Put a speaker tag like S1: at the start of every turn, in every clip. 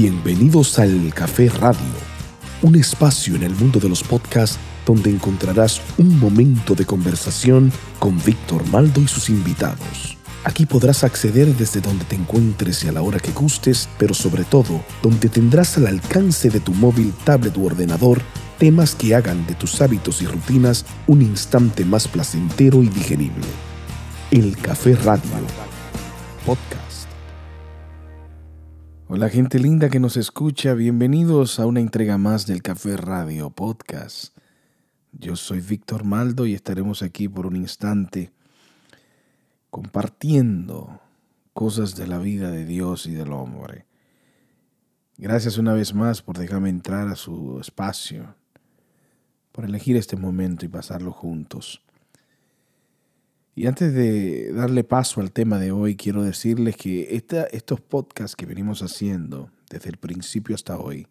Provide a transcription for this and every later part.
S1: Bienvenidos al Café Radio, un espacio en el mundo de los podcasts donde encontrarás un momento de conversación con Víctor Maldo y sus invitados. Aquí podrás acceder desde donde te encuentres y a la hora que gustes, pero sobre todo donde tendrás al alcance de tu móvil, tablet u ordenador temas que hagan de tus hábitos y rutinas un instante más placentero y digerible. El Café Radio Podcast.
S2: Hola gente linda que nos escucha, bienvenidos a una entrega más del Café Radio Podcast. Yo soy Víctor Maldo y estaremos aquí por un instante compartiendo cosas de la vida de Dios y del hombre. Gracias una vez más por dejarme entrar a su espacio, por elegir este momento y pasarlo juntos. Y antes de darle paso al tema de hoy, quiero decirles que estos podcasts que venimos haciendo desde el principio hasta hoy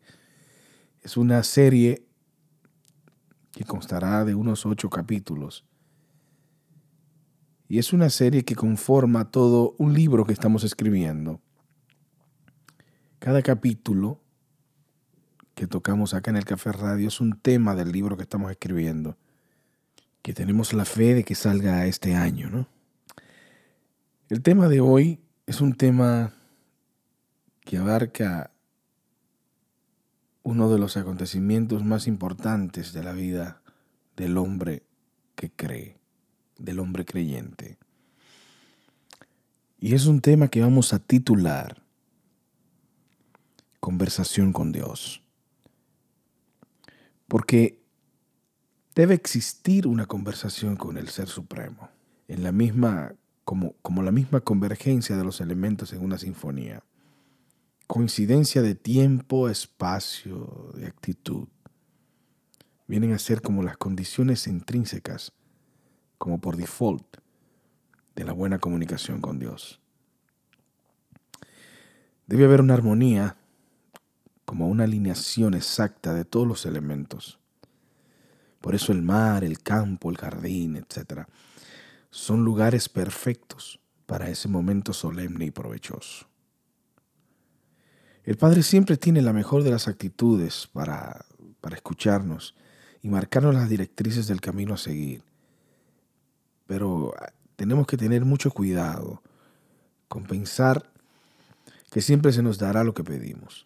S2: es una serie que constará de unos ocho capítulos y es una serie que conforma todo un libro que estamos escribiendo. Cada capítulo que tocamos acá en el Café Radio es un tema del libro que estamos escribiendo, que tenemos la fe de que salga este año. ¿no? El tema de hoy es un tema que abarca uno de los acontecimientos más importantes de la vida del hombre que cree del hombre creyente. Y es un tema que vamos a titular Conversación con Dios. Porque debe existir una conversación con el Ser Supremo, en la misma, como, como la misma convergencia de los elementos en una sinfonía. Coincidencia de tiempo, espacio, de actitud. Vienen a ser como las condiciones intrínsecas como por default de la buena comunicación con Dios. Debe haber una armonía, como una alineación exacta de todos los elementos. Por eso el mar, el campo, el jardín, etc., son lugares perfectos para ese momento solemne y provechoso. El Padre siempre tiene la mejor de las actitudes para, para escucharnos y marcarnos las directrices del camino a seguir pero ah, tenemos que tener mucho cuidado con pensar que siempre se nos dará lo que pedimos.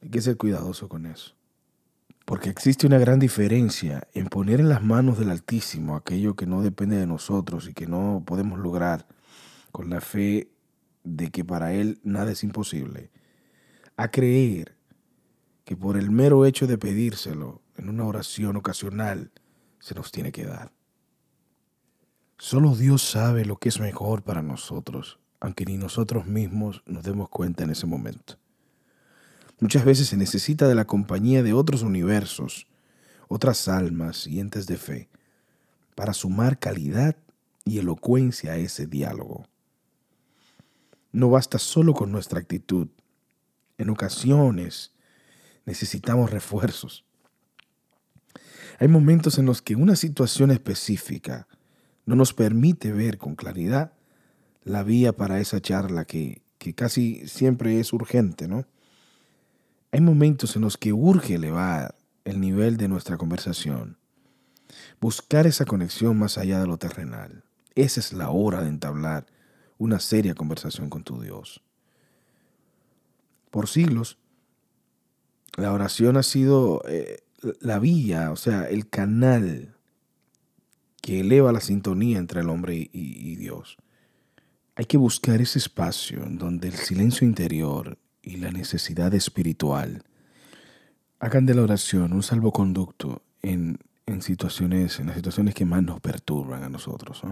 S2: Hay que ser cuidadoso con eso. Porque existe una gran diferencia en poner en las manos del Altísimo aquello que no depende de nosotros y que no podemos lograr con la fe de que para Él nada es imposible, a creer que por el mero hecho de pedírselo en una oración ocasional se nos tiene que dar. Solo Dios sabe lo que es mejor para nosotros, aunque ni nosotros mismos nos demos cuenta en ese momento. Muchas veces se necesita de la compañía de otros universos, otras almas y entes de fe, para sumar calidad y elocuencia a ese diálogo. No basta solo con nuestra actitud. En ocasiones necesitamos refuerzos. Hay momentos en los que una situación específica no nos permite ver con claridad la vía para esa charla que, que casi siempre es urgente, ¿no? Hay momentos en los que urge elevar el nivel de nuestra conversación, buscar esa conexión más allá de lo terrenal. Esa es la hora de entablar una seria conversación con tu Dios. Por siglos, la oración ha sido eh, la vía, o sea, el canal que eleva la sintonía entre el hombre y, Dios. Hay que buscar ese espacio donde el silencio interior y la necesidad espiritual hagan de la oración un salvoconducto en, en situaciones, en las situaciones que más nos perturban a nosotros.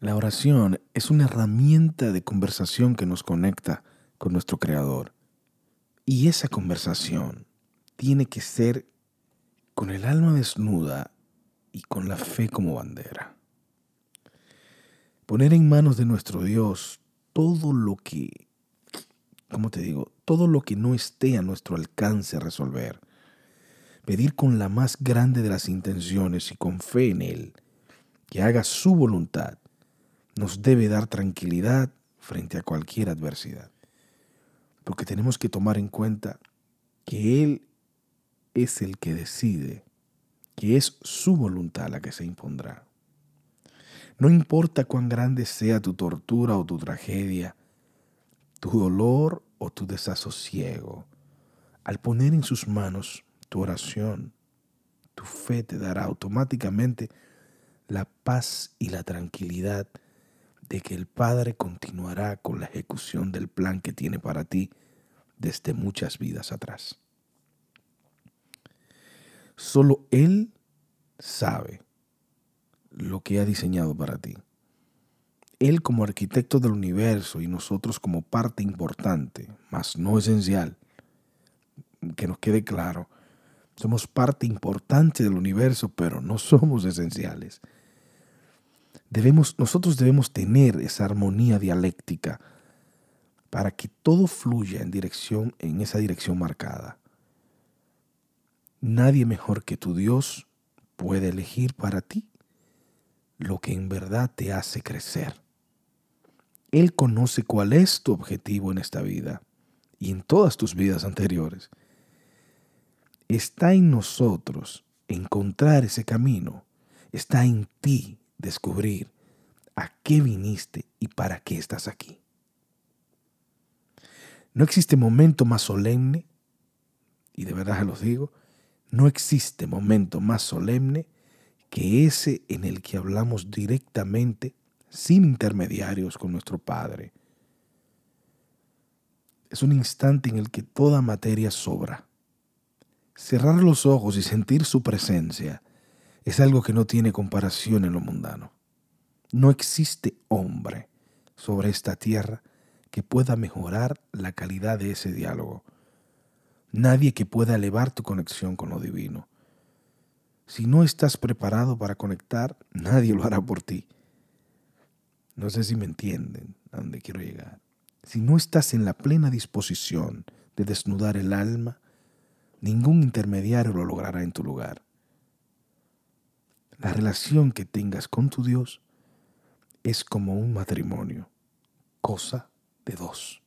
S2: La oración es una herramienta de conversación que nos conecta con nuestro Creador. Y esa conversación tiene que ser con el alma desnuda y con la fe como bandera. Poner en manos de nuestro Dios todo lo que, ¿cómo te digo? Todo lo que no esté a nuestro alcance resolver. Pedir con la más grande de las intenciones y con fe en Él, que haga su voluntad, nos debe dar tranquilidad frente a cualquier adversidad. porque tenemos que tomar en cuenta que Él es el que decide, que es su voluntad la que se impondrá. No importa cuán grande sea tu tortura o tu tragedia, tu dolor o tu desasosiego, al poner en sus manos tu oración, tu fe te dará automáticamente la paz y la tranquilidad de que el Padre continuará con la ejecución del plan que tiene para ti desde muchas vidas atrás. Solo Él sabe lo que ha diseñado para ti. Él como arquitecto del universo y nosotros como parte importante, mas no esencial, que nos quede claro, somos parte importante del universo, pero no somos esenciales. Debemos, nosotros debemos tener esa armonía dialéctica para que todo fluya en dirección, en esa dirección marcada. Nadie mejor que tu Dios puede elegir para ti lo que en verdad te hace crecer. Él conoce cuál es tu objetivo en esta vida y en todas tus vidas anteriores. Está en nosotros encontrar ese camino. Está en ti descubrir a qué viniste y para qué estás aquí. No existe momento más solemne, y de verdad se los digo, no existe momento más solemne que ese en el que hablamos directamente, sin intermediarios, con nuestro Padre. Es un instante en el que toda materia sobra. Cerrar los ojos y sentir su presencia es algo que no tiene comparación en lo mundano. No existe hombre sobre esta tierra que pueda mejorar la calidad de ese diálogo. Nadie que pueda elevar tu conexión con lo divino. Si no estás preparado para conectar, nadie lo hará por ti. No sé si me entienden a dónde quiero llegar. Si no estás en la plena disposición de desnudar el alma, ningún intermediario lo logrará en tu lugar. La relación que tengas con tu Dios es como un matrimonio, cosa de dos.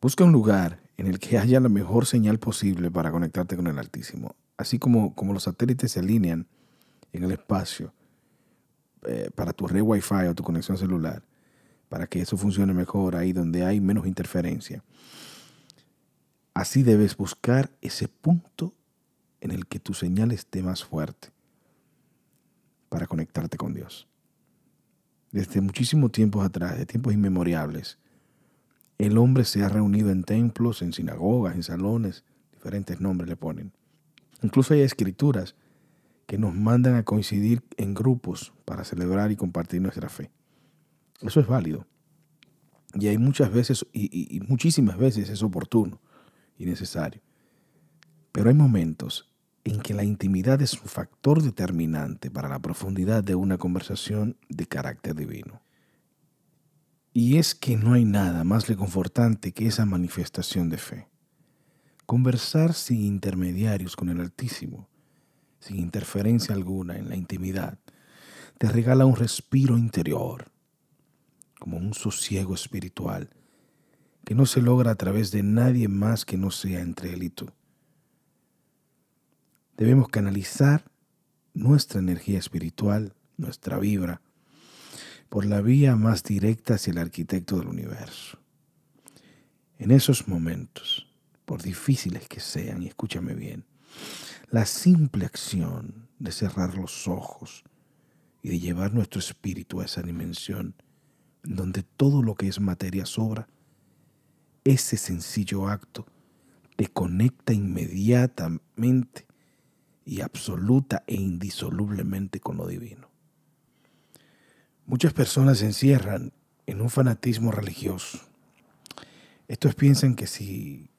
S2: Busca un lugar en el que haya la mejor señal posible para conectarte con el Altísimo así como, como los satélites se alinean en el espacio eh, para tu red Wi-Fi o tu conexión celular, para que eso funcione mejor ahí donde hay menos interferencia. Así debes buscar ese punto en el que tu señal esté más fuerte para conectarte con Dios. Desde muchísimos tiempos atrás, de tiempos inmemoriales, el hombre se ha reunido en templos, en sinagogas, en salones, diferentes nombres le ponen Incluso hay escrituras que nos mandan a coincidir en grupos para celebrar y compartir nuestra fe. Eso es válido. Y hay muchas veces, y, muchísimas veces es oportuno y necesario. Pero hay momentos en que la intimidad es un factor determinante para la profundidad de una conversación de carácter divino. Y es que no hay nada más reconfortante que esa manifestación de fe. Conversar sin intermediarios con el Altísimo, sin interferencia alguna en la intimidad, te regala un respiro interior, como un sosiego espiritual, que no se logra a través de nadie más que no sea entre él y tú. Debemos canalizar nuestra energía espiritual, nuestra vibra, por la vía más directa hacia el arquitecto del universo. En esos momentos, por difíciles que sean, y escúchame bien, la simple acción de cerrar los ojos y de llevar nuestro espíritu a esa dimensión donde todo lo que es materia sobra, ese sencillo acto te conecta inmediatamente y absoluta e indisolublemente con lo divino. Muchas personas se encierran en un fanatismo religioso. Estos piensan que si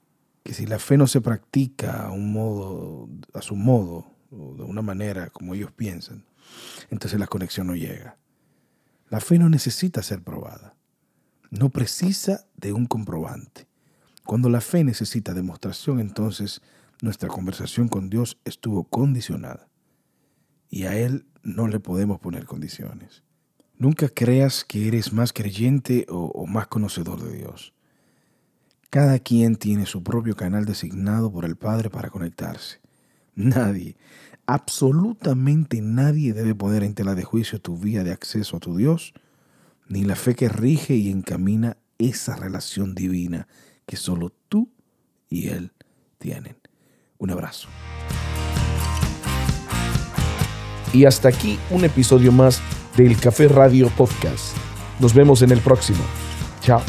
S2: que si la fe no se practica a un modo, a su modo, o de una manera como ellos piensan, entonces la conexión no llega. La fe no necesita ser probada, no precisa de un comprobante. Cuando la fe necesita demostración, entonces nuestra conversación con Dios estuvo condicionada y a Él no le podemos poner condiciones. Nunca creas que eres más creyente o, o más conocedor de Dios. Cada quien tiene su propio canal designado por el Padre para conectarse. Nadie, absolutamente nadie debe poner en tela de juicio tu vía de acceso a tu Dios, ni la fe que rige y encamina esa relación divina que solo tú y Él tienen. Un abrazo.
S1: Y hasta aquí un episodio más del Café Radio Podcast. Nos vemos en el próximo. Chao.